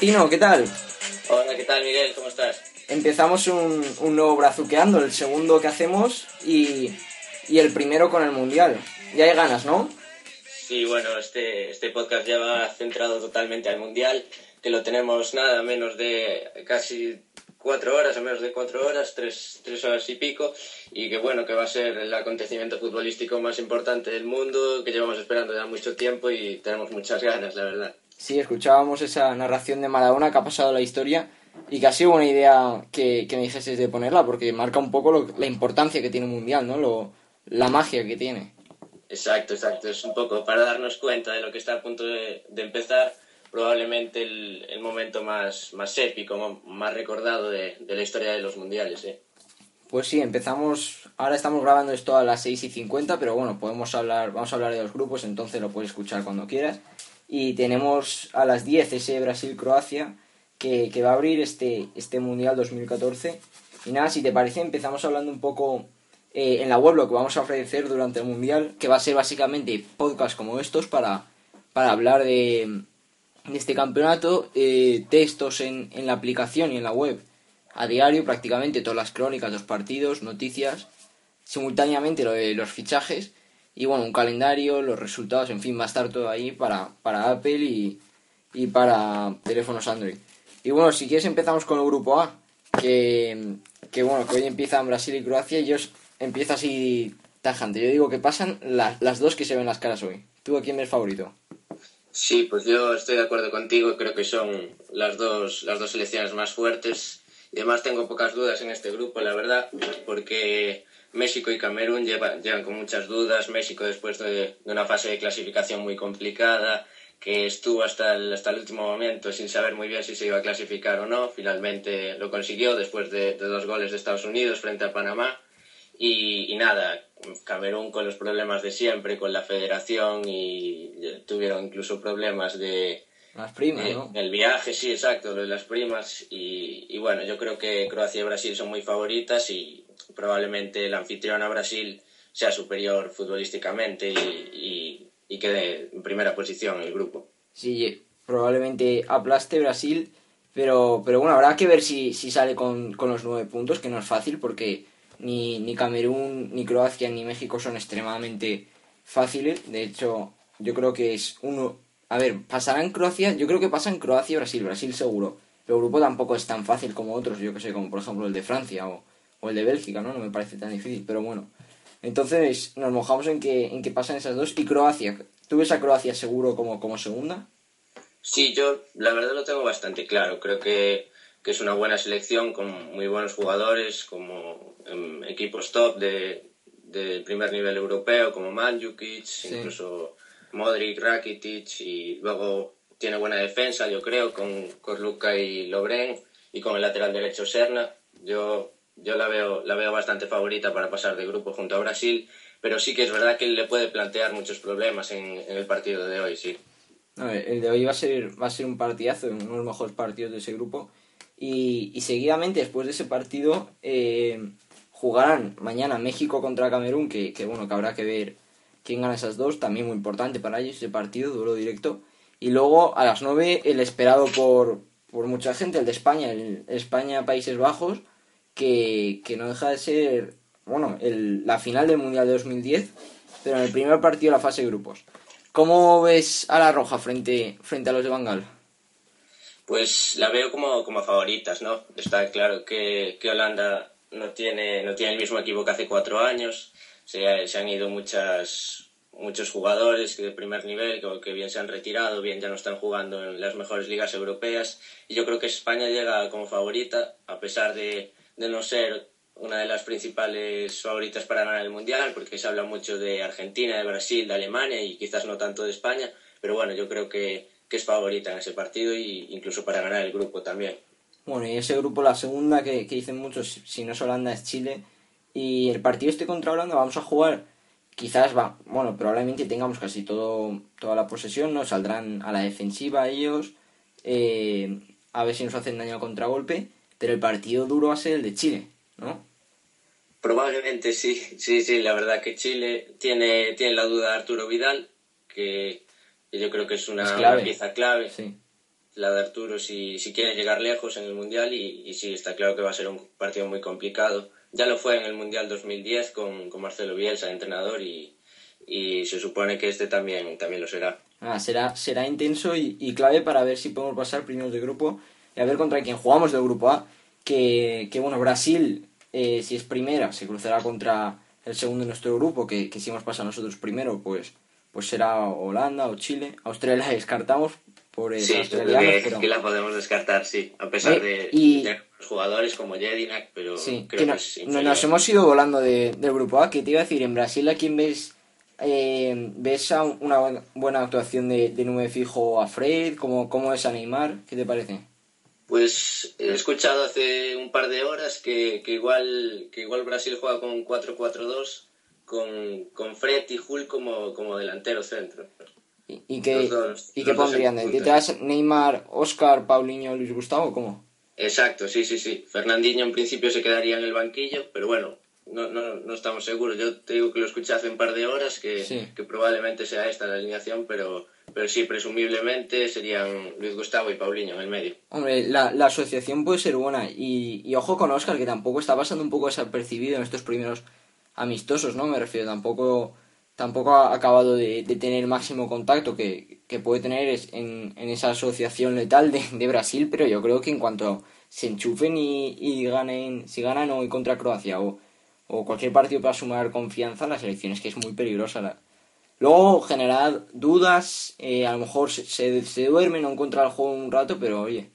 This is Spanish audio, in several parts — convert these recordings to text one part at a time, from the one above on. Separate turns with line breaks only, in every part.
¿qué tal?
Hola, ¿qué tal Miguel? ¿Cómo estás?
Empezamos un, un nuevo brazuqueando, el segundo que hacemos y, y el primero con el Mundial. Ya hay ganas, ¿no?
Sí, bueno, este, este podcast ya va centrado totalmente al Mundial, que lo tenemos nada menos de casi cuatro horas, o menos de cuatro horas, tres, tres horas y pico, y que bueno, que va a ser el acontecimiento futbolístico más importante del mundo, que llevamos esperando ya mucho tiempo y tenemos muchas ganas, la verdad.
Sí, escuchábamos esa narración de Maradona que ha pasado la historia y que ha sido una idea que, que me dijeses de ponerla porque marca un poco lo- la importancia que tiene un mundial, ¿no? Lo, la magia que tiene.
Exacto, exacto. Es un poco para darnos cuenta de lo que está a punto de, de empezar, probablemente el, el momento más, más épico, más recordado de, de la historia de los mundiales. ¿eh?
Pues sí, empezamos. Ahora estamos grabando esto a las 6 y 50, pero bueno, podemos hablar, vamos a hablar de los grupos, entonces lo puedes escuchar cuando quieras. Y tenemos a las 10 ese Brasil-Croacia que, que va a abrir este, este Mundial 2014. Y nada, si te parece, empezamos hablando un poco eh, en la web lo que vamos a ofrecer durante el Mundial, que va a ser básicamente podcast como estos para, para hablar de, de este campeonato, eh, textos en, en la aplicación y en la web a diario prácticamente todas las crónicas, los partidos, noticias, simultáneamente lo de los fichajes y bueno, un calendario, los resultados, en fin, va a estar todo ahí para, para Apple y, y para teléfonos Android. Y bueno, si quieres empezamos con el grupo A, que, que bueno, que hoy empiezan Brasil y Croacia y yo s- empiezo así tajante. Yo digo que pasan la- las dos que se ven las caras hoy. ¿Tú a quién ves favorito?
Sí, pues yo estoy de acuerdo contigo. Creo que son las dos, las dos selecciones más fuertes. Y además tengo pocas dudas en este grupo, la verdad, porque México y Camerún llevan, llevan con muchas dudas. México después de, de una fase de clasificación muy complicada, que estuvo hasta el, hasta el último momento sin saber muy bien si se iba a clasificar o no. Finalmente lo consiguió después de, de dos goles de Estados Unidos frente a Panamá. Y, y nada, Camerún con los problemas de siempre, con la federación y eh, tuvieron incluso problemas de,
Las primas,
eh,
¿no?
el viaje, sí, exacto, lo de las primas. Y, y bueno, yo creo que Croacia y Brasil son muy favoritas y probablemente el anfitrión a Brasil sea superior futbolísticamente y, y, y quede en primera posición en el grupo.
Sí, probablemente aplaste Brasil, pero, pero bueno, habrá que ver si, si sale con, con los nueve puntos, que no es fácil porque ni, ni Camerún, ni Croacia, ni México son extremadamente fáciles. De hecho, yo creo que es uno... A ver, pasará en Croacia, yo creo que pasa en Croacia y Brasil, Brasil seguro. Pero el grupo tampoco es tan fácil como otros, yo que sé, como por ejemplo el de Francia o, o el de Bélgica, ¿no? No me parece tan difícil, pero bueno. Entonces nos mojamos en que, en que pasan esas dos. Y Croacia, ¿tú ves a Croacia seguro como, como segunda?
Sí, yo la verdad lo tengo bastante claro. Creo que, que es una buena selección con muy buenos jugadores, como em, equipos top de, del primer nivel europeo, como Mandzukic, incluso Modric, Rakitic, y luego tiene buena defensa, yo creo, con Korluka y Lobren, y con el lateral derecho Serna. Yo, yo la, veo, la veo bastante favorita para pasar de grupo junto a Brasil, pero sí que es verdad que le puede plantear muchos problemas en, el partido de hoy, sí.
A el de hoy va a ser, va a ser un partidazo, uno de los mejores partidos de ese grupo. Y, y seguidamente, después de ese partido, eh, jugarán mañana México contra Camerún, que, que bueno, que habrá que ver quién gana esas dos, también muy importante para ellos ese partido, duelo directo. Y luego a las 9 el esperado por, por mucha gente, el de España, el España-Países Bajos, que, que no deja de ser, bueno, el, la final del Mundial de 2010, pero en el primer partido de la fase de grupos. ¿Cómo ves a la Roja frente, frente a los de Bangal?
Pues la veo como, como favoritas, ¿no? Está claro que, que Holanda no tiene, no tiene el mismo equipo que hace cuatro años. Se, han ido muchas, muchos jugadores de primer nivel que bien se han retirado, bien ya no están jugando en las mejores ligas europeas. Y yo creo que España llega como favorita, a pesar de, de no ser una de las principales favoritas para ganar el Mundial, porque se habla mucho de Argentina, de Brasil, de Alemania y quizás no tanto de España. Pero bueno, yo creo que, que es favorita en ese partido e incluso para ganar el grupo también.
Bueno, y ese grupo, la segunda que, que dicen muchos, si no es Holanda, es Chile. Y el partido este contra Holanda vamos a jugar, quizás va, bueno, probablemente tengamos casi todo, toda la posesión, ¿no? Saldrán a la defensiva ellos, eh, a ver si nos hacen daño a contragolpe, pero el partido duro va a ser el de Chile, ¿no?
Probablemente sí, sí, sí, la verdad que Chile tiene, tiene la duda de Arturo Vidal, que yo creo que es una,
Es clave.
una pieza clave.
Sí.
La de Arturo si, si quiere llegar lejos en el Mundial y, y sí, está claro que va a ser un partido muy complicado. Ya lo fue en el Mundial 2010 con, con Marcelo Bielsa, entrenador, y, y se supone que este también, también lo será.
Ah, será, será intenso y, y clave para ver si podemos pasar primeros de grupo y a ver contra quién jugamos del grupo A. Que, que bueno, Brasil, eh, si es primera, se cruzará contra el segundo de nuestro grupo, que, que si hemos pasado nosotros primero, pues, pues será Holanda o Chile. Australia la descartamos por
sí,
australianos,
que,
pero...
que, la podemos descartar, sí, a pesar
Eh,
de,
y-
de los jugadores como Jedinak, pero
Sí,
creo
que
que,
no-
es
no- nos hemos ido volando de- del grupo A, que te iba a decir, en Brasil a quién ves, eh, ves a una buena, buena actuación de, de nueve fijo a Fred, ¿Cómo, cómo es a Neymar, ¿qué te parece?
Pues he escuchado hace un par de horas que, que igual que igual Brasil juega con 4-4-2 con, con Fred y Hulk como, como delantero centro.
¿Y, y qué,
dos-
y qué pondrían?
en
¿De
punta.
detrás Neymar, Oscar, Paulinho, Luis Gustavo? ¿Cómo?
Exacto, sí, sí, sí. Fernandinho en principio se quedaría en el banquillo, pero bueno, no, no, no estamos seguros. Yo te digo que lo escuché hace un par de horas, que,
Sí.
que probablemente sea esta la alineación, pero, pero sí, presumiblemente serían Luis Gustavo y Paulinho en el medio.
Hombre, la, la asociación puede ser buena. Y, y ojo con Oscar, que tampoco está pasando un poco desapercibido en estos primeros amistosos, ¿no? Me refiero, tampoco, tampoco ha acabado de, tener el máximo contacto que, puede tener en, esa asociación letal de, Brasil, pero yo creo que en cuanto se enchufen y, ganen, si ganan hoy contra Croacia o, o cualquier partido para sumar confianza, la selección es que es muy peligrosa. Luego generar dudas, eh, a lo mejor se, se, se duerme, no encuentra el juego un rato, pero oye,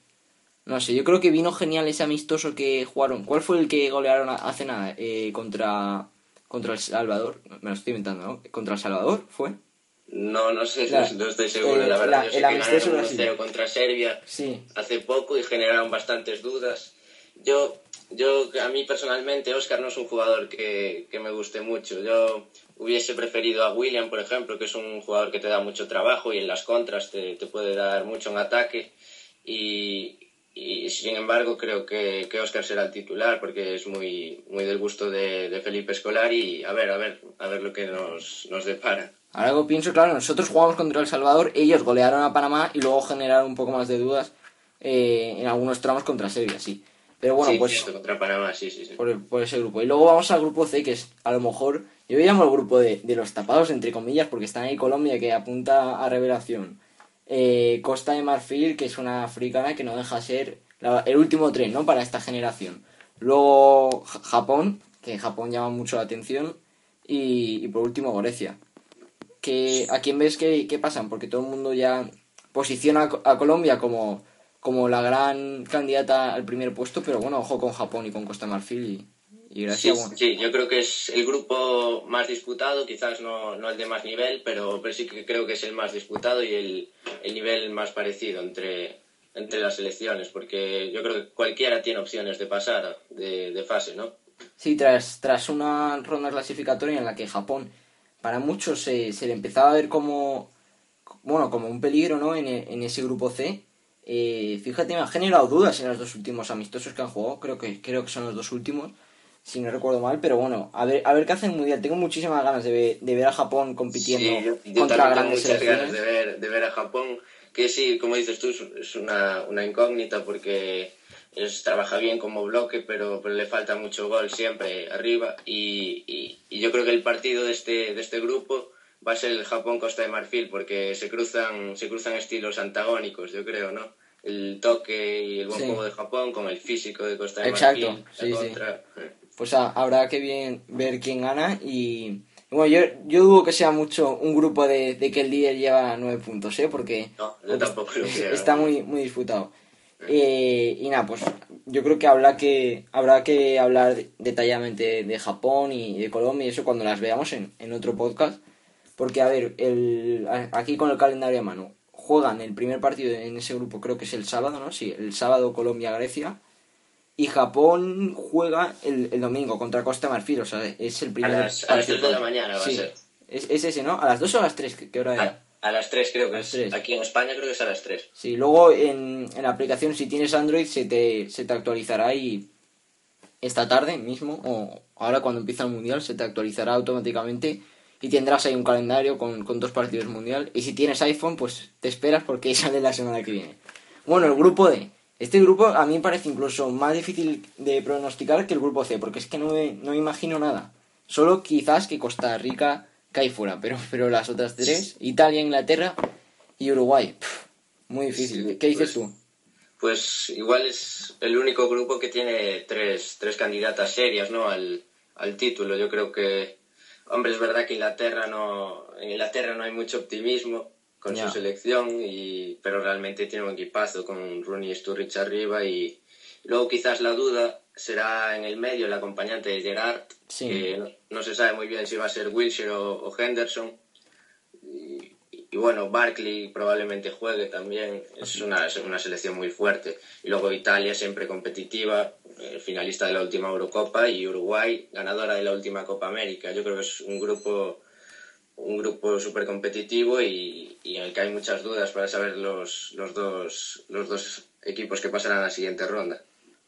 no sé, yo creo que vino genial ese amistoso que jugaron. ¿Cuál fue el que golearon a- hace nada? Eh, contra, contra El Salvador, me lo estoy inventando, ¿no? ¿Contra El Salvador fue?
No, no sé,
La-
no estoy seguro,
eh,
la verdad.
la-
Yo sé
el
que ganaron
Brasil.
1-0 contra Serbia
Sí.
hace poco y generaron bastantes dudas. Yo, yo a mí personalmente, Oscar no es un jugador que, que me guste mucho. Yo hubiese preferido a William, por ejemplo, que es un jugador que te da mucho trabajo y en las contras te, te puede dar mucho en ataque. Y, y sin embargo, creo que, que Oscar será el titular porque es muy, muy del gusto de, de Felipe Escolar y a ver, a ver, a ver lo que nos, nos depara.
Ahora que pienso, claro, nosotros jugamos contra El Salvador, ellos golearon a Panamá y luego generaron un poco más de dudas eh, en algunos tramos contra Serbia, sí. Pero bueno,
sí,
pues
cierto, contra Panamá, sí, sí, sí.
por, por ese grupo. Y luego vamos al grupo C, que es a lo mejor, yo llamo el grupo de, de los tapados, entre comillas, porque está ahí Colombia, que apunta a revelación. Eh, Costa de Marfil, que es una africana que no deja ser el último tren, ¿no? Para esta generación. Luego Japón, que Japón llama mucho la atención. Y, por último Grecia. Que, ¿A quién ves que, que pasan? Porque todo el mundo ya posiciona a Colombia como, como la gran candidata al primer puesto, pero bueno, ojo con Japón y con Costa de Marfil y, y
Sí, yo creo que es el grupo más disputado, quizás no, no el de más nivel, pero, pero sí que creo que es el más disputado y el, el nivel más parecido entre, entre las selecciones, porque yo creo que cualquiera tiene opciones de pasar de, de fase, ¿no?
Sí, tras, tras una ronda clasificatoria en la que Japón, para muchos, se, se le empezaba a ver como, bueno, como un peligro ¿no? en, en ese grupo C. Eh, fíjate, me ha generado dudas en los dos últimos amistosos que han jugado. Creo que, creo que son los dos últimos, si no recuerdo mal. Pero bueno, a ver, a ver qué hacen el Mundial. Tengo muchísimas ganas de ver, de ver a Japón compitiendo
Sí, yo, yo
contra
también tengo
grandes
muchas ganas de ver, de ver a Japón, que sí, como dices tú, es- una, una incógnita porque es, trabaja bien como bloque, pero, pero le falta mucho gol siempre arriba. Y, y, y yo creo que el partido de este, de este grupo va a ser el Japón-Costa de Marfil, porque se cruzan, se cruzan estilos antagónicos, yo creo, ¿no? El toque y el buen
Sí.
juego de Japón con el físico de Costa de
Exacto,
Marfil.
sí,
la
sí. Pues ha- habrá que bien ver quién gana y y bueno yo, yo dudo que sea mucho un grupo de, de que el líder lleva nueve puntos ¿eh? porque,
No, yo
porque
tampoco lo creo.
está muy muy disputado. Eh, y nada pues yo creo que habrá que habrá que hablar detalladamente de Japón y de Colombia y eso cuando las veamos en, en otro podcast. Porque a ver el aquí con el calendario a mano juegan el primer partido en ese grupo creo que es el sábado no sí el sábado Colombia Grecia y Japón juega el, el domingo contra Costa Marfil, o sea, es el
A
primer
las, a las
partido.
3 de la mañana va
Sí.
a ser.
Es, es ese, ¿no? A las 2 o a las 3, ¿qué, hora era?
A, a las 3 creo que
A
es.
tres.
Aquí en España creo que es a las 3.
Sí, luego en, en la aplicación, si tienes Android, se te, se te actualizará y esta tarde mismo, o ahora cuando empieza el Mundial, se te actualizará automáticamente y tendrás ahí un calendario con, con dos partidos Mundial. Y si tienes iPhone, pues te esperas porque sale la semana que viene. Bueno, el grupo D. Este grupo a mí me parece incluso más difícil de pronosticar que el grupo C, porque es que no me, no me imagino nada. Solo quizás que Costa Rica cae fuera, pero, pero las otras tres, Italia, Inglaterra y Uruguay, muy difícil.
Sí,
¿Qué dices
pues-
tú?
Pues igual es el único grupo que tiene tres, tres candidatas serias, ¿no? Al, al título. Yo creo que, hombre, es verdad que Inglaterra no, en Inglaterra no hay mucho optimismo con su selección, y, pero realmente tiene un equipazo con Rooney y Sturridge arriba y luego quizás la duda será en el medio el acompañante de Gerard,
Sí.
que no, no se sabe muy bien si va a ser Wilshere o, o Henderson. Y, y bueno, Barkley probablemente juegue también. Es una, es una selección muy fuerte. Y luego Italia siempre competitiva, eh, finalista de la última Eurocopa y Uruguay ganadora de la última Copa América. Yo creo que es un grupo un grupo súper competitivo y, y en el que hay muchas dudas para saber los, los, dos, los dos equipos que pasarán a la siguiente ronda.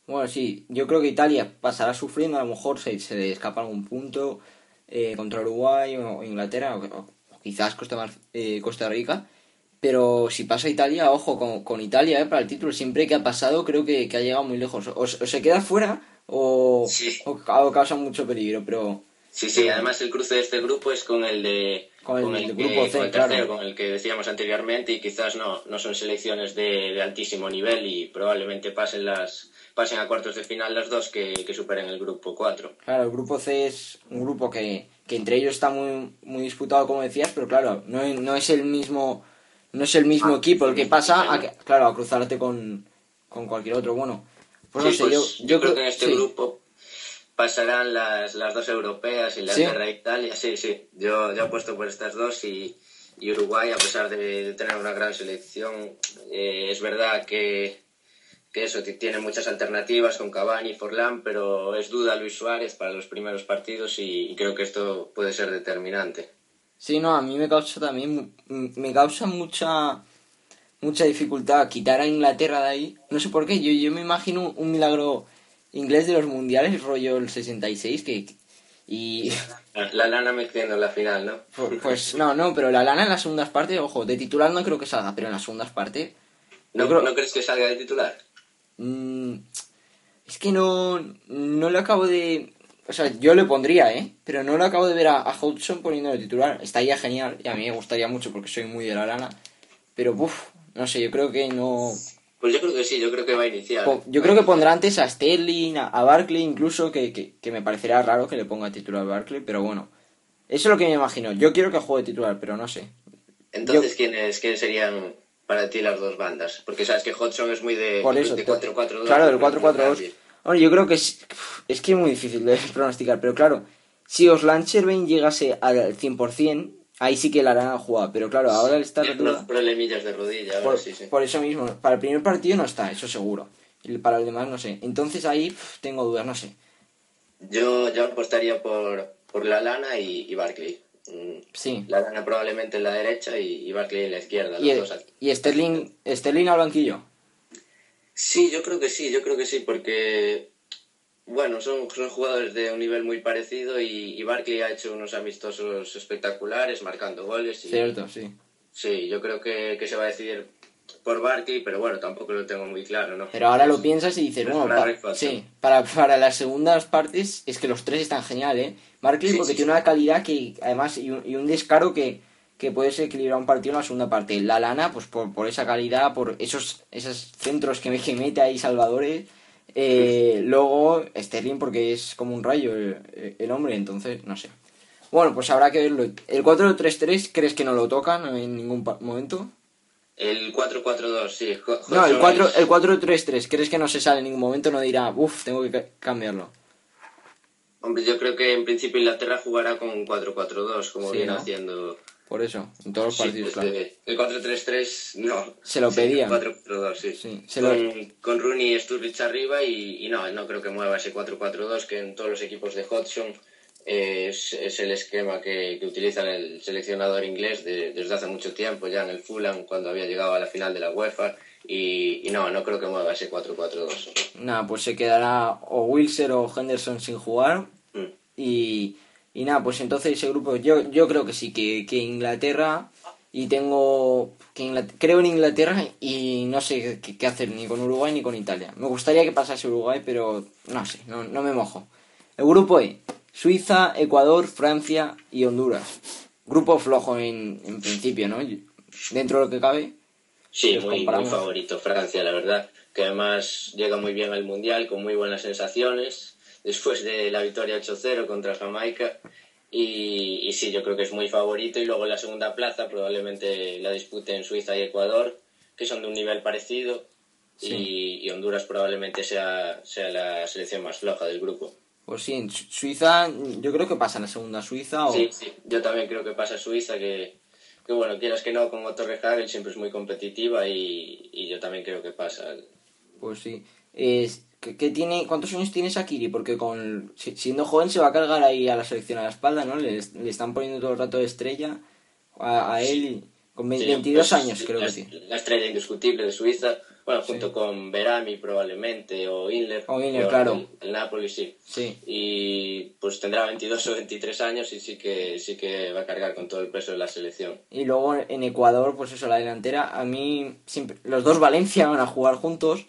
Bueno, sí, yo creo que Italia pasará sufriendo, a lo mejor se, se le escapa algún punto eh, contra Uruguay o Inglaterra, o, o quizás Costa, Mar- eh, Costa Rica. Pero si pasa Italia, ojo con, con Italia eh, para el título. Siempre que ha pasado, creo que, que ha llegado muy lejos. O, se- o se queda fuera o,
Sí.
o, o causa mucho peligro. Pero
Sí, sí, además el cruce de este grupo es con el de
Con el
que-
grupo C,
con el
claro.
con el que decíamos anteriormente y quizás no, no son selecciones de, de altísimo nivel y probablemente pasen las pasen a cuartos de final las dos que, que superen el grupo 4.
claro, el grupo C es un grupo que, que entre ellos está muy, muy disputado, como decías. Pero claro, no, no es el mismo no es el mismo
Ah,
equipo el que pasa, a que- claro, a cruzarte con, con cualquier otro. Bueno, pues no
Sí,
sé,
pues,
yo,
yo, creo que en este
sí.
grupo pasarán las, las dos europeas, Inglaterra e Italia. Sí, sí, yo, yo apuesto por estas dos y, y Uruguay, a pesar de, de tener una gran selección, eh, es verdad que, que eso tiene muchas alternativas con Cavani y Forlán, pero es duda Luis Suárez para los primeros partidos y, y creo que esto puede ser determinante.
Sí, no, a mí me causa también, me causa mucha mucha dificultad quitar a Inglaterra de ahí. No sé por qué, yo, yo me imagino un milagro inglés de los mundiales, rollo el 66, que... Y...
La lana metiendo en la final, ¿no?
pu- Pues no, no, pero la lana en las segundas partes, ojo, de titular no creo que salga, pero en las segundas partes...
¿No,
creo-
¿no crees que salga de titular?
Mm, es que no, no lo acabo de... O sea, yo le pondría, ¿eh? Pero no lo acabo de ver a, a Hodgson poniendo de titular. Estaría genial y a mí me gustaría mucho porque soy muy de la lana. Pero, uff, no sé, yo creo que no...
Pues yo creo que sí, yo creo que va a iniciar.
Po- Yo creo que pondrá antes a Sterling, a, a Barkley incluso, que, que, que me parecerá raro que le ponga titular a Barkley, pero bueno. Eso es lo que me imagino. Yo quiero que juegue titular, pero no sé.
Entonces,
Yo-
¿quiénes, ¿quiénes serían para ti las dos bandas? Porque sabes que Hodgson es muy de,
Por eso.
de
te-
4-4-2.
Claro, del
pero no
4-4-2.
cambie.
Bueno, yo creo que es, es que es muy difícil de pronosticar, pero claro, si Oslan Chervain llegase al 100%, ahí sí que la harán a jugar, pero claro, ahora él está
Tiene
retirado.
unos problemillas de rodilla, ahora
Por,
sí, sí.
por eso mismo, para el primer partido no está, eso seguro. Para el demás no sé. Entonces ahí tengo dudas, no sé.
Yo, yo apostaría por, por la lana y, y Barkley. Mm,
Sí.
La lana probablemente en la derecha y, y Barkley en la izquierda.
Y,
Los dos
y Sterling, Sterling al banquillo.
Sí, yo creo que sí, yo creo que sí, porque bueno, son, son jugadores de un nivel muy parecido y, y Barkley ha hecho unos amistosos espectaculares, marcando goles. Y,
Cierto, sí.
Sí, yo creo que, que se va a decidir por Barkley, pero bueno, tampoco lo tengo muy claro, ¿no?
Pero ahora lo piensas y dices,
Es
bueno,
una
pa-
rifa,
sí,
sí.
para, para las segundas partes es que los tres están genial, ¿eh? Barkley
Sí,
porque
sí,
tiene
sí.
una calidad que, además, y un, y un descaro que, que puedes equilibrar un partido en la segunda parte. La lana, pues por, por esa calidad, por esos, esos centros que, me- que mete ahí Salvadores. Eh, luego Sterling porque es como un rayo el, el hombre, entonces, no sé. Bueno, pues habrá que verlo. ¿El 4-3-3 crees que no lo tocan en ningún momento?
El 4-4-2, sí. Jo-
No, el
Hodgson
4
es-
el 4-3-3, ¿crees que no se sale en ningún momento? No dirá, uff, tengo que ca- cambiarlo.
Hombre, yo creo que en principio Inglaterra jugará con un 4-4-2, como
Sí,
viene
¿no?
haciendo...
Por eso, en todos los
Sí,
partidos, claro.
El 4-3-3, no.
Se lo
Sí,
pedían.
4-4-2, sí.
Sí, se lo-
con, con Rooney y Sturridge arriba y, y no, no creo que mueva ese 4-4-2 que en todos los equipos de Hodgson eh, es, es el esquema que, que utiliza el seleccionador inglés de- desde hace mucho tiempo, ya en el Fulham, cuando había llegado a la final de la UEFA. Y, y no, no creo que mueva ese 4-4-2.
Nada, pues se quedará o Wilson o Henderson sin jugar.
Mm.
Y, y nada, pues entonces ese grupo, yo, yo creo que sí, que, que Inglaterra y tengo que creo en Inglaterra y no sé qué, qué hacer ni con Uruguay ni con Italia. Me gustaría que pasase Uruguay, pero no sé, no, no me mojo. El grupo E, Suiza, Ecuador, Francia y Honduras. Grupo flojo en, en principio, ¿no? Dentro de lo que cabe.
Sí, muy, muy favorito Francia, la verdad. Que además llega muy bien al Mundial, con muy buenas sensaciones, después de la victoria 8-0 contra Jamaica. Y, y sí, yo creo que es muy favorito. Y luego la segunda plaza probablemente la disputen Suiza y Ecuador, que son de un nivel parecido.
Sí.
Y, y Honduras probablemente sea, sea la selección más floja del grupo.
Pues sí, en Su- Suiza, yo creo que pasa en la segunda Suiza o...
Sí, sí, yo también creo que pasa Suiza, que, que bueno, quieras que no, con Otto Rehagel siempre es muy competitiva y, y yo también creo que pasa.
Pues sí. Es, ¿qué, qué tiene, ¿Cuántos años tiene Shakiri? Porque con si- siendo joven se va a cargar ahí a la selección a la espalda, ¿no? Le, le están poniendo todo el rato de estrella a, a él. con ve-
Sí,
22
pues,
años creo
la,
que sí.
La estrella indiscutible de Suiza, bueno, junto con Berami probablemente, o Inler.
O Inler, claro.
El, el Napoli sí.
Sí.
Y pues tendrá 22 o 23 años y sí que, sí que va a cargar con todo el peso de la selección.
Y luego en Ecuador, pues eso, la delantera. A mí, siempre, los dos Valencia van a jugar juntos.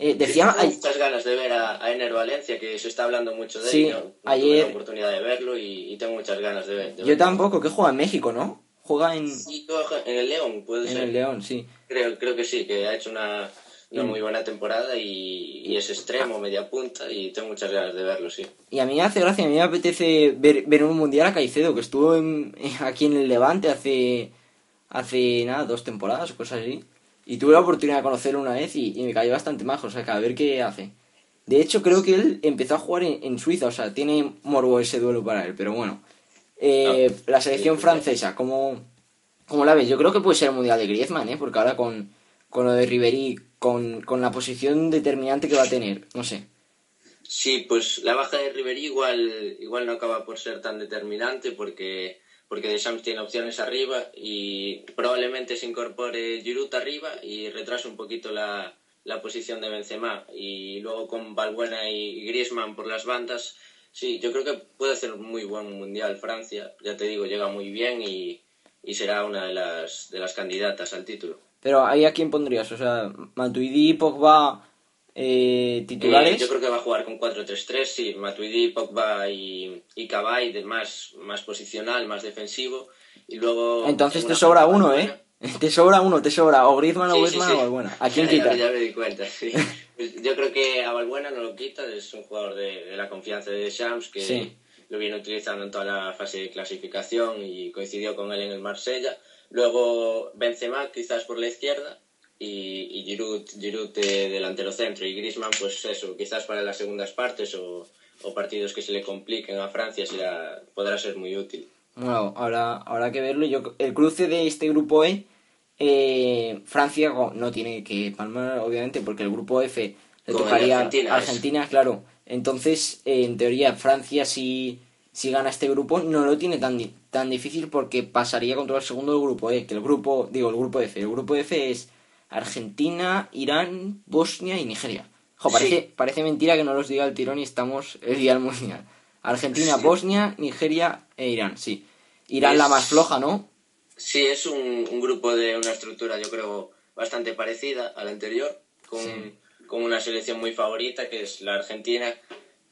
Eh, decía,
muchas ganas de ver a, a Ener Valencia, que se está hablando mucho de
Sí,
él. No, no
ayer-
tuve la oportunidad de verlo y, y tengo muchas ganas de, ver, de
yo
verlo.
tampoco, que juega en México, ¿no? Juega en,
Sí, juega en el León, puede
en
ser.
el León, sí.
Creo, creo que sí, que ha hecho una, una
Mm.
muy buena temporada y, y es extremo, media punta y tengo muchas ganas de verlo, sí.
Y a mí me hace gracia, a mí me apetece ver, ver un mundial a Caicedo, que estuvo en- aquí en el Levante hace, hace nada, dos temporadas o cosas así. Y tuve la oportunidad de conocerlo una vez y, y me cayó bastante majo, o sea, que a ver qué hace. De hecho, creo que él empezó a jugar en, en Suiza, o sea, tiene morbo ese duelo para él, pero bueno. Eh, la selección francesa, ¿cómo, ¿cómo la ves? Yo creo que puede ser el mundial de Griezmann, ¿eh? Porque ahora con, con lo de Ribery, con, con la posición determinante que va a tener, no sé.
Sí, pues la baja de Ribery igual, igual no acaba por ser tan determinante porque, porque Deschamps tiene opciones arriba y probablemente se incorpore Giroud arriba y retrase un poquito la, la posición de Benzema y luego con Balbuena y Griezmann por las bandas. Sí, yo creo que puede hacer un muy buen mundial Francia. Ya te digo, llega muy bien y, y será una de las, de las candidatas al título.
Pero ahí a quién pondrías, o sea, Matuidi, Pogba, eh, titulares.
Eh, yo creo que va a jugar con 4-3-3, sí. Matuidi, Pogba y, y de más, más posicional, más defensivo. Y luego.
Entonces
en
te sobra uno,
Balbuena.
¿eh? Te sobra uno, te sobra o Griezmann o
Sí, sí,
Griezmann
sí.
o Balbuena. ¿A quién
Ya-
quitas?
Ya, me di cuenta, sí. Pues yo creo que a Balbuena no lo quita, es un jugador de, de la confianza de Deschamps que
Sí.
lo viene utilizando en toda la fase de clasificación y coincidió con él en el Marsella. Luego Benzema quizás por la izquierda y, y Giroud, Giroud de delantero centro y Griezmann pues eso, quizás para las segundas partes o, o partidos que se le compliquen a Francia será, podrá ser muy útil.
Bueno, ahora habrá que verlo. Yo, el cruce de este grupo E, eh, Francia no tiene que palmar, obviamente, porque el grupo F le
Como
tocaría
Argentina,
Argentina, claro. Entonces, eh, en teoría, Francia si, si gana este grupo no lo tiene tan, tan difícil porque pasaría contra el segundo del grupo E, que el grupo, digo, el grupo F. El grupo F es Argentina, Irán, Bosnia y Nigeria. Jo, parece,
Sí.
parece mentira que no los diga el tirón y estamos el día del mundial. Argentina,
Sí.
Bosnia, Nigeria e Irán, sí. Irán
Es-
la más floja, ¿no?
Sí, es un, un grupo de una estructura, yo creo, bastante parecida a la anterior, con,
Sí.
con una selección muy favorita, que es la Argentina,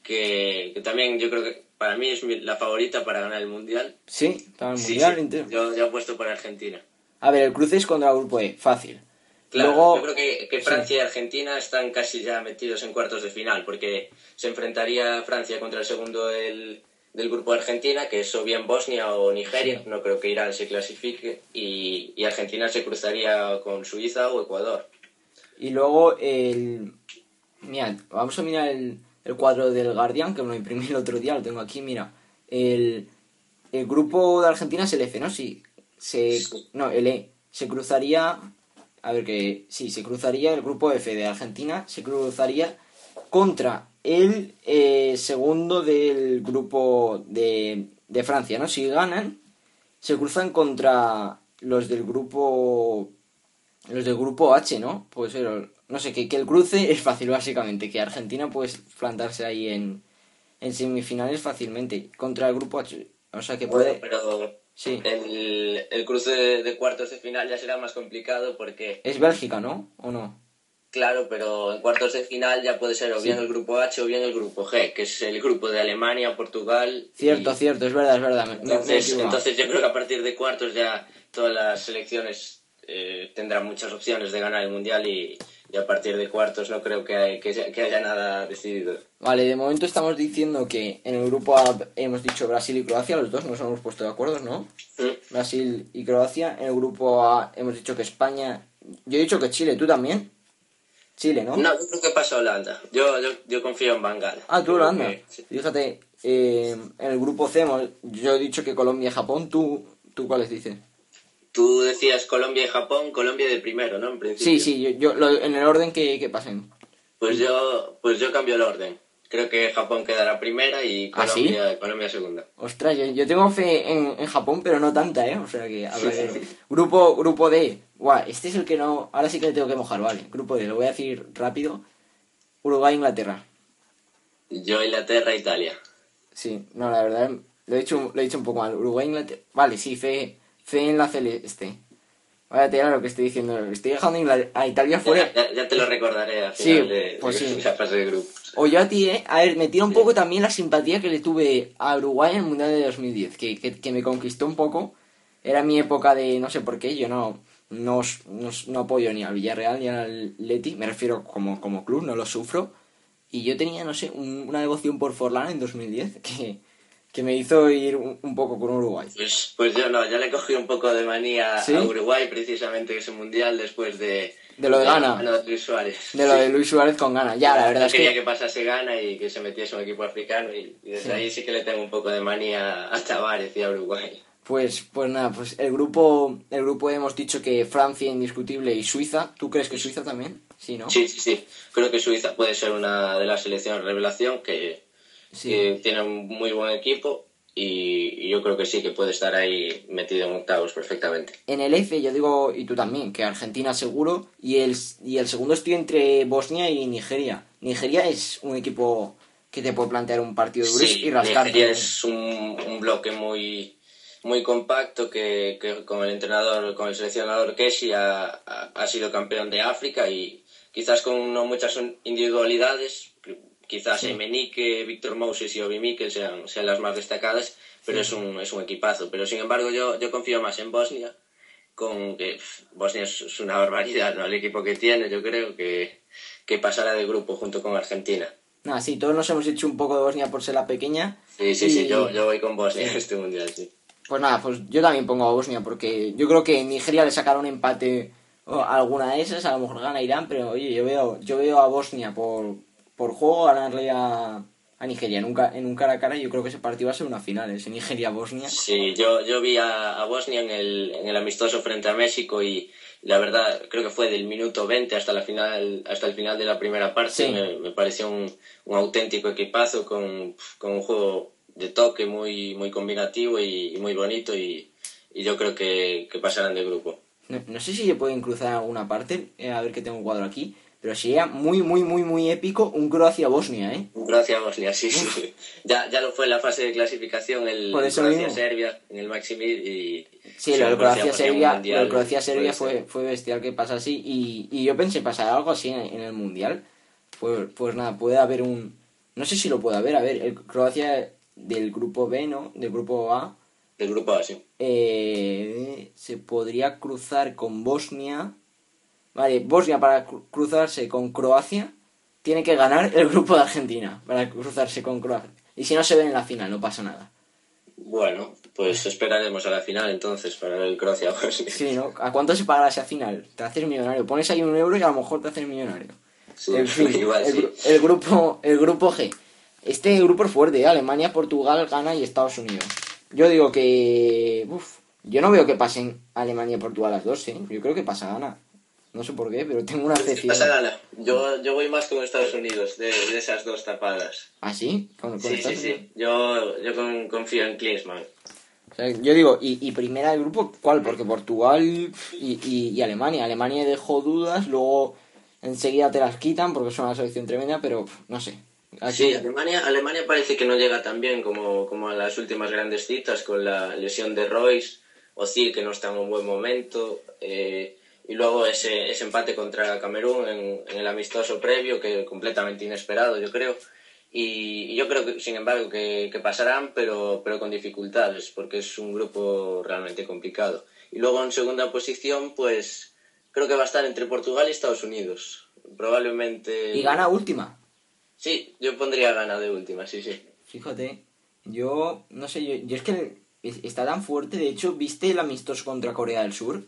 que, que también yo creo que para mí es la favorita para ganar el Mundial.
Sí, para el mundial
sí, yo, yo apuesto por Argentina.
A ver, el cruce es contra el grupo E, fácil.
Claro,
Luego,
yo creo que, que Francia y Argentina están casi ya metidos en cuartos de final, porque se enfrentaría Francia contra el segundo del, del grupo de Argentina, que es o bien Bosnia o Nigeria, no creo que Irán se clasifique, y, y Argentina se cruzaría con Suiza o Ecuador.
y luego el... Mira, vamos a mirar el, el cuadro del Guardian, que me lo imprimí el otro día, lo tengo aquí, mira. El, el grupo de Argentina es el F, ¿no? Sí. Se,
Sí.
No, el E. Se cruzaría... A ver que... Sí, se cruzaría el grupo F de Argentina, se cruzaría contra el eh, segundo del grupo de, de Francia, ¿no? Si ganan, se cruzan contra los del grupo los del grupo H, ¿no? Puede ser, no sé, que, que el cruce es fácil básicamente, que Argentina puede plantarse ahí en, en semifinales fácilmente contra el grupo H. O sea que
Bueno,
puede...
pero
Sí.
El, el cruce de, de cuartos de final ya será más complicado porque,
Es Bélgica, ¿no? ¿O no?
claro, pero en cuartos de final ya puede ser o bien el grupo H o bien el grupo G, que es el grupo de Alemania, Portugal.
Cierto,
y-
cierto, es verdad, es verdad. me- me
Entonces, entonces yo creo que a partir de cuartos ya todas las selecciones eh, tendrán muchas opciones de ganar el mundial y, y a partir de cuartos no creo que, hay- que, que haya nada decidido.
Vale, de momento estamos diciendo que en el grupo A hemos dicho Brasil y Croacia, los dos nos hemos puesto de acuerdo, ¿no?
Mm.
Brasil y Croacia. En el grupo A hemos dicho que España. Yo he dicho que Chile, ¿tú también? Chile, ¿no?
No, yo creo que pasa Holanda. Yo, yo, yo confío en Bangal.
Ah, tú Holanda.
que- sí.
Fíjate, eh, en el grupo C hemos- yo he dicho que Colombia y Japón, ¿tú, tú cuáles dices?
Tú decías Colombia y Japón, Colombia de primero, ¿no? En principio.
Sí, sí, yo, yo lo- en el orden que, que pasen.
Pues yo, pues yo cambio el orden. Creo que Japón quedará primera y
¿Ah, sí?
Colombia, Colombia segunda.
Ostras, yo, yo tengo fe en, en Japón, pero no tanta, ¿eh? O sea que, a ver, grupo, grupo D. Guau, este es el que no... Ahora sí que le tengo que mojar, vale. Grupo D, lo voy a decir rápido. Uruguay, Inglaterra.
Yo Inglaterra, Italia.
Sí, no, la verdad, lo he dicho, lo he dicho un poco mal. Uruguay, Inglaterra... Vale, sí, fe, fe en la celeste. Vaya tela lo que estoy diciendo. Estoy dejando a Italia fuera.
Ya, ya- ya te lo recordaré al
Sí,
final de,
pues
de
sí.
la fase de grupos.
O yo a ti, ¿eh? A ver, me tira un poco también la simpatía que le tuve a Uruguay en el Mundial de 2010, que, que, que me conquistó un poco. Era mi época de, no sé por qué, yo no, no, no, no apoyo ni al Villarreal ni al Leti, me refiero como, como club, no lo sufro. Y yo tenía, no sé, un- una devoción por Forlán en 2010 que, que me hizo ir un, un poco con Uruguay.
Pues, pues yo no, yo le cogí un poco de manía
¿Sí?
a Uruguay precisamente ese mundial después de...
De lo de
mano de Luis Suárez.
De lo
Sí.
de Luis Suárez con ganas. Ya, la verdad es
quería
que...
que pasase Ghana y que se metiese un equipo africano y, y desde
Sí.
ahí sí que le tengo un poco de manía a Tavares y a Uruguay.
Pues, pues nada, pues el grupo, el grupo hemos dicho que Francia indiscutible y Suiza. ¿Tú crees que Suiza también? Sí, ¿no?
Sí, sí, sí. Creo que Suiza puede ser una de las selecciones revelación que,
Sí.
tiene un muy buen equipo y, yo creo que sí que puede estar ahí metido en octavos perfectamente.
En el F yo digo, y tú también, que Argentina seguro. Y el, y el segundo estoy entre Bosnia y Nigeria. Nigeria es un equipo que te puede plantear un partido duro
Sí,
y rascarte.
Nigeria es un, un bloque muy muy compacto que, que con el entrenador, con el seleccionador Keshi ha, ha, ha sido campeón de África y quizás con no muchas individualidades, quizás
Sí.
Emenique, Víctor Moses y Obi Mikel sean, sean las más destacadas, pero es, un, es un equipazo. Pero sin embargo yo, yo confío más en Bosnia, con que pff, Bosnia es, una barbaridad, ¿no? El equipo que tiene, yo creo que, que pasará de grupo junto con Argentina.
Nada, sí, todos nos hemos hecho un poco de Bosnia por ser la pequeña.
Sí, sí,
Y-
sí, yo, yo voy con Bosnia en este mundial, sí.
Pues nada, pues yo también pongo a Bosnia porque yo creo que Nigeria le sacaron un empate o alguna de esas, a lo mejor gana Irán, pero oye, yo veo, yo veo a Bosnia por, por juego ganarle a, a Nigeria en un, en un cara a cara yo creo que ese partido va a ser una final, ese Nigeria-Bosnia.
Sí, yo, yo vi a, a Bosnia en el, en el amistoso frente a México y la verdad creo que fue del minuto 20 hasta la final hasta el final de la primera parte.
Sí.
Me, me pareció un, un auténtico equipazo con, con un juego de toque muy, muy combinativo y, y muy bonito y, y yo creo que, que pasarán de grupo.
No, no sé si se pueden cruzar alguna parte, eh, a ver que tengo un cuadro aquí, pero sería muy, muy, muy, muy épico un Croacia-Bosnia, ¿eh?
Croacia-Bosnia, sí, sí. Ya, ya lo fue en la fase de clasificación el. Croacia-Serbia en el Maximil y...
Sí, lo de Croacia-Serbia
Croacia-Bosnia
lo
mundial,
de Croacia-Serbia
puede ser.
fue, fue bestial que pasa así y, y yo pensé pasar algo así en, en el Mundial. Pues, pues nada, puede haber un... No sé si lo puede haber, a ver, el Croacia del grupo B, ¿no? Del grupo A,
Del grupo A, sí.
eh, se podría cruzar con Bosnia. Vale, Bosnia para cru- cruzarse con Croacia tiene que ganar el grupo de Argentina para cruzarse con Croacia. Y si no se ven en la final, no pasa nada.
Bueno, pues esperaremos a la final entonces para el Croacia-Bosnia.
Sí, ¿no? ¿A cuánto se pagará esa final? Te haces millonario. Pones ahí un euro y a lo mejor te haces millonario.
Sí,
en fin,
igual
el,
sí.
gru- el grupo, el grupo G. Este grupo es fuerte, ¿eh? Alemania, Portugal, Ghana y Estados Unidos. Yo digo que... Uf, yo no veo que pasen Alemania y Portugal las dos, ¿eh? Yo creo que pasa Ghana. No sé por qué, pero tengo una
¿Qué
excepción.
pasa, Gana? Yo, yo voy más con Estados Unidos, de, de esas dos tapadas.
¿Ah, sí? Con, con
Sí, sí,
Unidos.
sí. Yo, yo con- confío en Klinsmann.
O sea, yo digo, y, y primera del grupo, ¿cuál? Porque Portugal y, y, y Alemania. Alemania dejó dudas, luego enseguida te las quitan porque es una selección tremenda, pero no sé.
Sí, Alemania, Alemania parece que no llega tan bien como, como a las últimas grandes citas, con la lesión de Royce, Ozil que no está en un buen momento, eh, y luego ese, ese empate contra Camerún en, en, el amistoso previo, que completamente inesperado, yo creo. Y, yo creo que, sin embargo, que, que, pasarán, pero, pero con dificultades, porque es un grupo realmente complicado. Y luego en segunda posición, pues creo que va a estar entre Portugal y Estados Unidos. Probablemente.
¿Y gana última?
Sí, yo pondría gana de última, sí, sí.
Fíjate, yo no sé, yo, yo es que está tan fuerte. De hecho, ¿viste el amistoso contra Corea del Sur?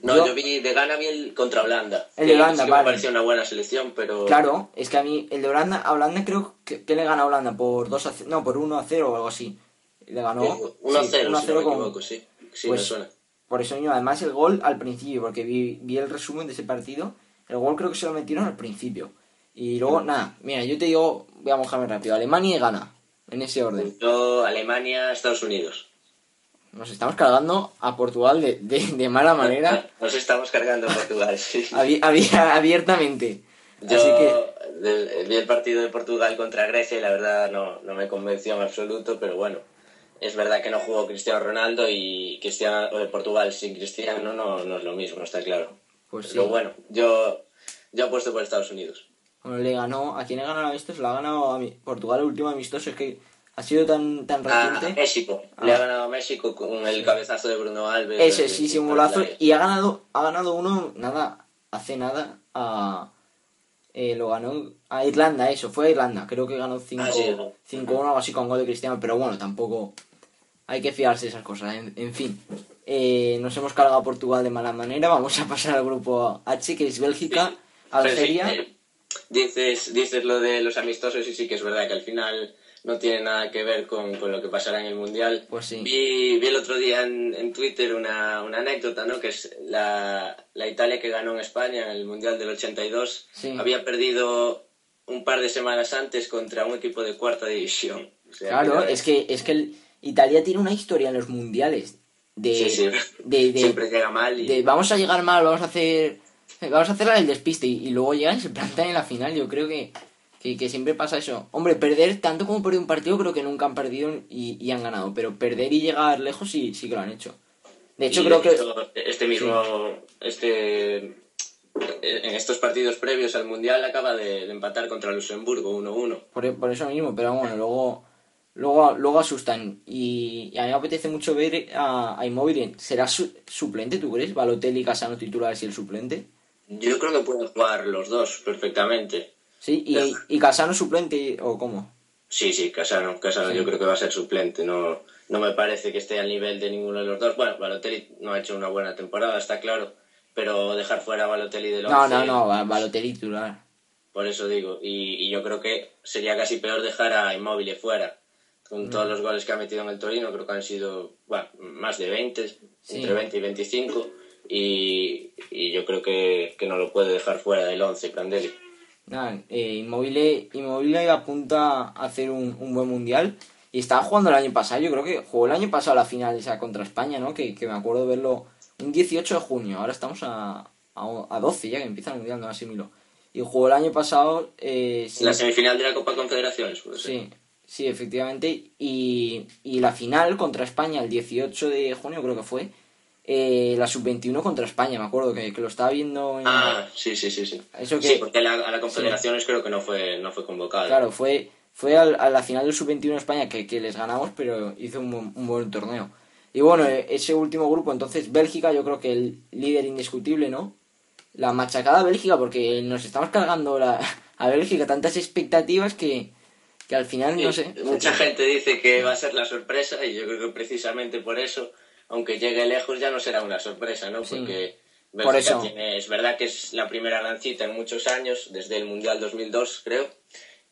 No, yo, vi de gana bien contra Holanda.
El de Holanda,
sí
vale.
Me pareció una buena selección, pero.
Claro, es que a mí el de Holanda, a Holanda creo que, que le gana a Holanda por 2 a 0, no, por 1 a 0 o algo así. Le ganó
1 a 0,
sí, 1 a 0
si no me
con...
equivoco, sí. Sí,
pues,
me suena.
Por eso yo, además el gol al principio, porque vi, vi el resumen de ese partido, el gol creo que se lo metieron al principio. Y luego, nada, mira, yo te digo, voy a mojarme rápido, Alemania y gana, en ese orden.
Yo, Alemania, Estados Unidos.
Nos estamos cargando a Portugal de, de, de mala manera.
Nos estamos cargando a Portugal, sí.
Abi- abi- abiertamente.
Yo
Así que,
vi el partido de Portugal contra Grecia y la verdad no, no me convenció en absoluto, pero bueno, es verdad que no jugó Cristiano Ronaldo y Cristiano, Portugal sin Cristiano no, no es lo mismo, está claro.
pues sí.
Pero bueno, yo, yo apuesto por Estados Unidos.
Bueno, le ganó, ¿a quién le ganó el amistoso? Le ha ganado a mi- Portugal el último amistoso, es que ha sido tan, tan
A
reciente.
México,
Ah.
le ha ganado a México con el cabezazo de Bruno Alves.
Ese, sí, sí, un golazo. Y ha ganado, ha ganado uno, nada, hace nada, a... eh, lo ganó a Irlanda, eso, fue a Irlanda. Creo que ganó 5-1
Ah, sí.
o algo así con gol de Cristiano, pero bueno, tampoco hay que fiarse de esas cosas. En, en fin, eh, nos hemos cargado a Portugal de mala manera. Vamos a pasar al grupo H, que es Bélgica, Algeria.
Sí, dices, dices lo de los amistosos y sí que es verdad que al final no tiene nada que ver con, con lo que pasará en el Mundial.
Pues sí.
Vi, vi el otro día en, en Twitter una, una anécdota, ¿no? Que es la, la Italia que ganó en España en el Mundial del 82.
Sí.
Había perdido un par de semanas antes contra un equipo de cuarta división. O sea,
Claro,
que-
es que, es que el- Italia tiene una historia en los mundiales. De,
Sí, sí.
de, de-
Siempre llega mal y...
de vamos a llegar mal, vamos a hacer vamos a hacer la del despiste y, y luego llegan y se plantan en la final. Yo creo que, que, que siempre pasa eso. Hombre, perder tanto como perder un partido creo que nunca han perdido y, y han ganado, pero perder y llegar lejos sí, sí que lo han hecho. De hecho,
Y
creo que...
este mismo, este, en estos partidos previos al Mundial acaba de, de empatar contra Luxemburgo 1-1.
Por, por eso mismo, pero bueno, luego luego, luego asustan. Y, y a mí me apetece mucho ver a, a Immobile. ¿Será su- suplente, tú crees? Balotelli Casano titulares y el suplente.
Yo creo que pueden jugar los dos perfectamente.
Sí, y, y Casano suplente o cómo?
Sí, sí, Casano, Casano
Sí.
yo creo que va a ser suplente. No, no me parece que esté al nivel de ninguno de los dos. Bueno, Balotelli no ha hecho una buena temporada, está claro. Pero dejar fuera a Balotelli del
No,
11,
no, no, Ba- Balotelli titular.
Por eso digo. Y, y yo creo que sería casi peor dejar a Immobile fuera. Con
Mm.
todos los goles que ha metido en el Torino, creo que han sido bueno, más de 20,
Sí.
entre 20 y 25. Y, y yo creo que, que no lo puede dejar fuera del 11, Prandelli.
Nada, eh, apunta a hacer un, un buen mundial. Y estaba jugando el año pasado, yo creo que jugó el año pasado la final esa contra España, ¿no? Que, que me acuerdo verlo un 18 de junio, ahora estamos a, a, a 12 ya que empieza el mundial, no asimilo. Y jugó el año pasado, eh, sí,
La semifinal de la Copa Confederaciones,
sí, sí, efectivamente. Y, y la final contra España el 18 de junio creo que fue, eh, la sub-21 contra España, me acuerdo que, que lo estaba viendo en...
Ah, sí, sí, sí. Sí,
Eso que-
sí porque la- a la Confederaciones creo que no fue, no fue convocado.
Claro, fue, fue al- a la final del Sub-21 España que, que les ganamos, pero hizo un, buen- un buen torneo. Y bueno, eh, ese último grupo, entonces Bélgica, yo creo que el líder indiscutible, ¿no? La machacada Bélgica, porque nos estamos cargando la, a Bélgica tantas expectativas que, que al final,
Sí,
no sé.
Mucha gente dice que va a ser la sorpresa y yo creo que precisamente por eso, aunque llegue lejos, ya no será una sorpresa, ¿no?
Sí.
Porque
Por
Bélgica
eso.
tiene- es verdad que es la primera gran cita en muchos años, desde el Mundial 2002, creo,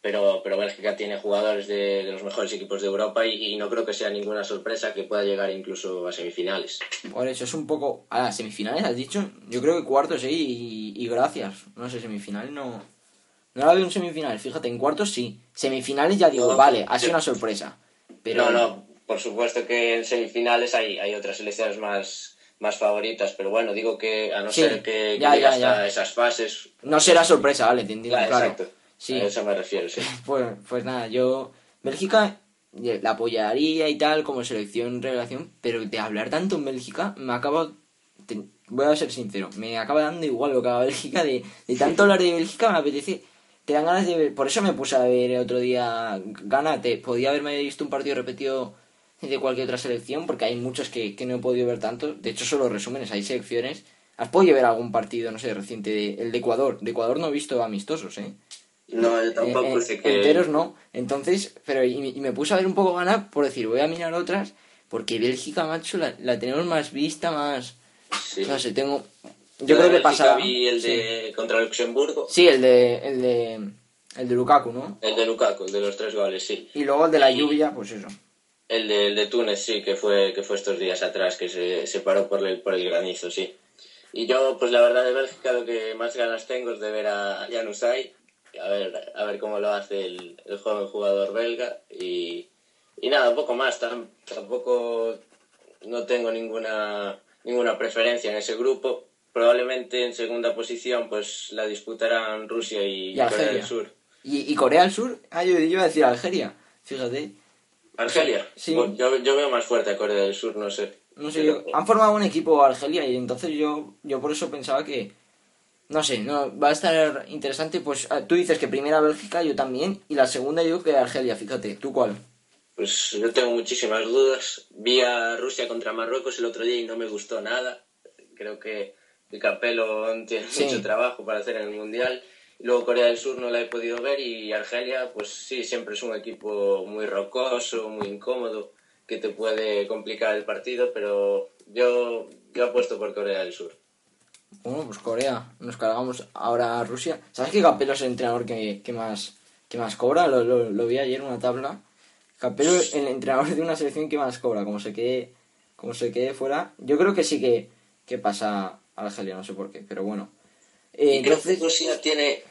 pero, pero Bélgica tiene jugadores de, de los mejores equipos de Europa y, y no creo que sea ninguna sorpresa que pueda llegar incluso a semifinales.
Por eso es un poco. A las semifinales, has dicho. Yo creo que cuartos, sí, y, y gracias. No sé, semifinales no. No la veo en semifinales, fíjate, en cuartos sí. Semifinales ya digo,
No,
vale, ha sido una sorpresa. Pero
No, no, por supuesto que en semifinales hay, hay otras selecciones más, más favoritas, pero bueno, digo que a no
Sí,
ser que,
ya,
llegue
ya,
hasta
ya.
esas fases,
No será sorpresa, vale, te entiendo, claro.
exacto.
Sí.
A eso me refiero, sí.
Pues, pues nada, yo. Bélgica eh, la apoyaría y tal como selección revelación, pero de hablar tanto en Bélgica me acaba. te- voy a ser sincero, me acaba dando igual lo que haga Bélgica. De, de tanto hablar de Bélgica me apetece. Te dan ganas de ver. Por eso me puse a ver el otro día. Gana, te podía haberme visto un partido repetido de cualquier otra selección, porque hay muchos que, que no he podido ver tanto. De hecho, solo resúmenes, hay selecciones. ¿Has podido ver algún partido, no sé, reciente? De, el de Ecuador. De Ecuador no he visto amistosos, ¿eh?
No, yo tampoco
Eh, eh,
sé que...
Enteros no. Entonces, pero y, y me puse a ver un poco ganar por decir, voy a mirar otras, porque Bélgica, macho, la, la tenemos más vista, más.
Sí.
No sé, tengo. Yo,
de
creo que pasará.
vi el
sí.
de contra Luxemburgo,
Sí, el de, el de. El de Lukaku, ¿no?
el de Lukaku, el de los tres goles, sí.
Y luego el de la
Y-
lluvia, pues eso.
El de, el de Túnez, sí, que fue, que fue estos días atrás, que se, se paró por el, por el granizo, sí. Y yo, pues la verdad de Bélgica, lo que más ganas tengo es de ver a Januzaj, a ver, a ver cómo lo hace el, el joven jugador belga. Y, y nada, un poco más, tam- tampoco no tengo ninguna, ninguna preferencia en ese grupo. Probablemente en segunda posición, pues la disputarán Rusia y,
Y
Corea del Sur.
Y, y Corea del Sur, ah, yo, yo iba a decir Algeria, fíjate.
Argelia,
Sí.
Bueno, yo, yo veo más fuerte a Corea del Sur, no sé.
No sé, yo, han formado un equipo Argelia y entonces yo, yo por eso pensaba que, no sé, no va a estar interesante. Pues ah, tú dices que primera Bélgica, yo también, y la segunda yo que Argelia, fíjate, ¿tú cuál?
Pues yo tengo muchísimas dudas. Vi a Rusia contra Marruecos el otro día y no me gustó nada. Creo que el Capello tiene
Sí.
mucho trabajo para hacer en el Mundial. Luego Corea del Sur no la he podido ver y Argelia, pues sí, siempre es un equipo muy rocoso, muy incómodo, que te puede complicar el partido, pero yo, yo apuesto por Corea del Sur.
Bueno, pues Corea, nos cargamos ahora a Rusia. ¿Sabes que Capello es el entrenador que, que más, que más cobra? Lo, lo, lo vi ayer en una tabla. Capello es el entrenador de una selección que más cobra, como se quede, como se quede fuera. Yo creo que sí que, que pasa a Argelia, no sé por qué, pero bueno. Eh,
que
entonces,
Rusia tiene,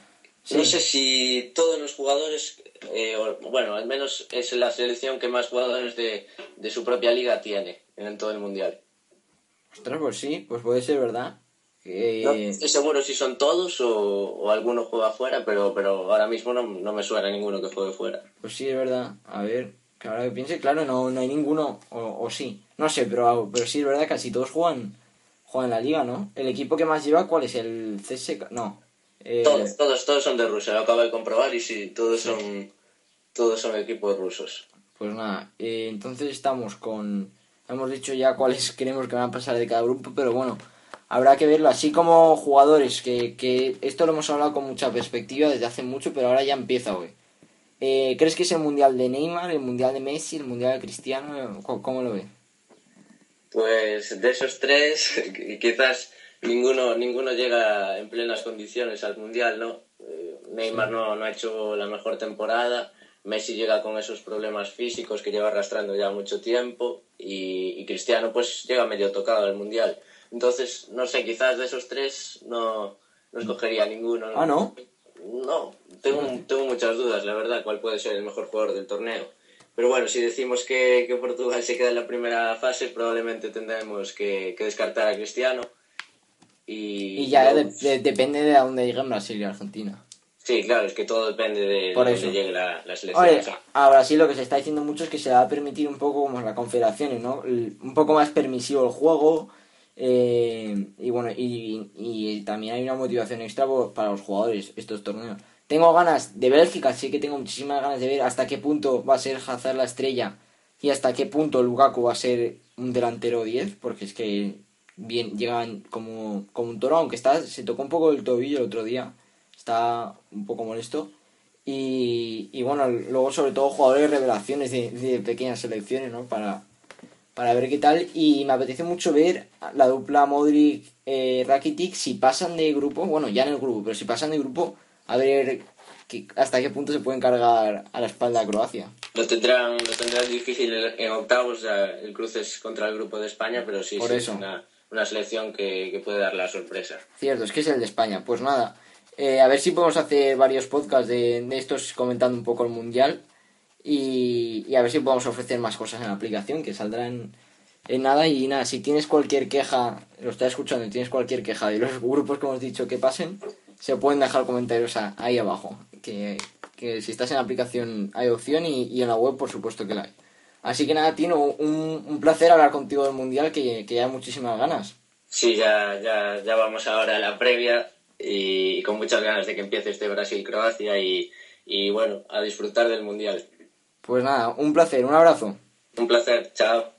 Sí.
no sé si todos los jugadores, eh, o- bueno, al menos es la selección que más jugadores de, de su propia liga tiene en todo el mundial.
ostras, pues sí, pues puede ser verdad. Eh,
No estoy seguro si son todos o, o alguno juega fuera, pero, pero ahora mismo no, no me suena ninguno que juegue fuera.
Pues sí, es verdad. A ver, que ahora que piense, claro, no, no hay ninguno, o, o sí. No sé, pero, pero sí es verdad, casi todos juegan, juegan en la liga, ¿no? El equipo que más lleva, ¿cuál es? ¿El CSK? No. Eh,
Todos, todos, todos son de Rusia, lo acabo de comprobar y sí, todos son, todos son equipos rusos.
Pues nada, eh, entonces estamos con... Hemos dicho ya cuáles creemos que van a pasar de cada grupo, pero bueno, habrá que verlo. Así como jugadores, que, que esto lo hemos hablado con mucha perspectiva desde hace mucho, pero ahora ya empieza hoy. Eh, ¿Crees que es el mundial de Neymar, el mundial de Messi, el mundial de Cristiano? ¿Cómo, cómo lo ves?
Pues de esos tres, quizás ninguno, ninguno llega en plenas condiciones al Mundial, ¿no? Eh, Neymar no, no ha hecho la mejor temporada, Messi llega con esos problemas físicos que lleva arrastrando ya mucho tiempo y, y Cristiano pues llega medio tocado al Mundial. Entonces, no sé, quizás de esos tres no, no escogería ninguno.
Ah, ¿no?
No, tengo, tengo muchas dudas, la verdad, cuál puede ser el mejor jugador del torneo. Pero bueno, si decimos que, que Portugal se queda en la primera fase, probablemente tendremos que, que descartar a Cristiano. Y,
Y ya de- de- depende de a dónde lleguen Brasil y Argentina.
Sí, claro, es que todo depende de,
Por
dónde llegue la, la selección.
Oye,
o sea,
a Brasil lo que se está diciendo mucho es que se le va a permitir un poco como la confederaciones, ¿no? Un poco más permisivo el juego. eh, y bueno, y, y también hay una motivación extra para los jugadores estos torneos. Tengo ganas de Bélgica, sí que tengo muchísimas ganas de ver hasta qué punto va a ser Hazard la estrella y hasta qué punto Lukaku va a ser un delantero 10, porque es que bien llegan como, como un toro, aunque está se tocó un poco el tobillo el otro día, está un poco molesto. Y, y bueno, luego sobre todo jugadores revelaciones de, pequeñas selecciones, ¿no? Para, para ver qué tal. Y me apetece mucho ver la dupla Modric-Rakitic si pasan de grupo, bueno, ya en el grupo, pero si pasan de grupo, a ver qué- hasta qué punto se pueden cargar a la espalda a Croacia.
lo, tendrán, lo tendrán difícil en, octavos, el cruce es contra el grupo de España, pero sí,
Por
sí,
eso.
es una, una selección que, que puede dar la sorpresa.
Cierto, es que es el de España. Pues nada, eh, a ver si podemos hacer varios podcasts de, de estos comentando un poco el mundial y, y a ver si podemos ofrecer más cosas en la aplicación que saldrán en nada. Y nada, si tienes cualquier queja, lo estás escuchando y tienes cualquier queja de los grupos que hemos dicho que pasen, se pueden dejar comentarios a- ahí abajo. que, que si estás en la aplicación hay opción y, y en la web por supuesto que la hay. Así que nada, Tino, un, un placer hablar contigo del Mundial, que, que ya hay muchísimas ganas.
Sí, ya, ya, ya vamos ahora a la previa y, con muchas ganas de que empiece este Brasil-Croacia y, y bueno, a disfrutar del Mundial.
Pues nada, un placer, un abrazo.
Un placer, chao.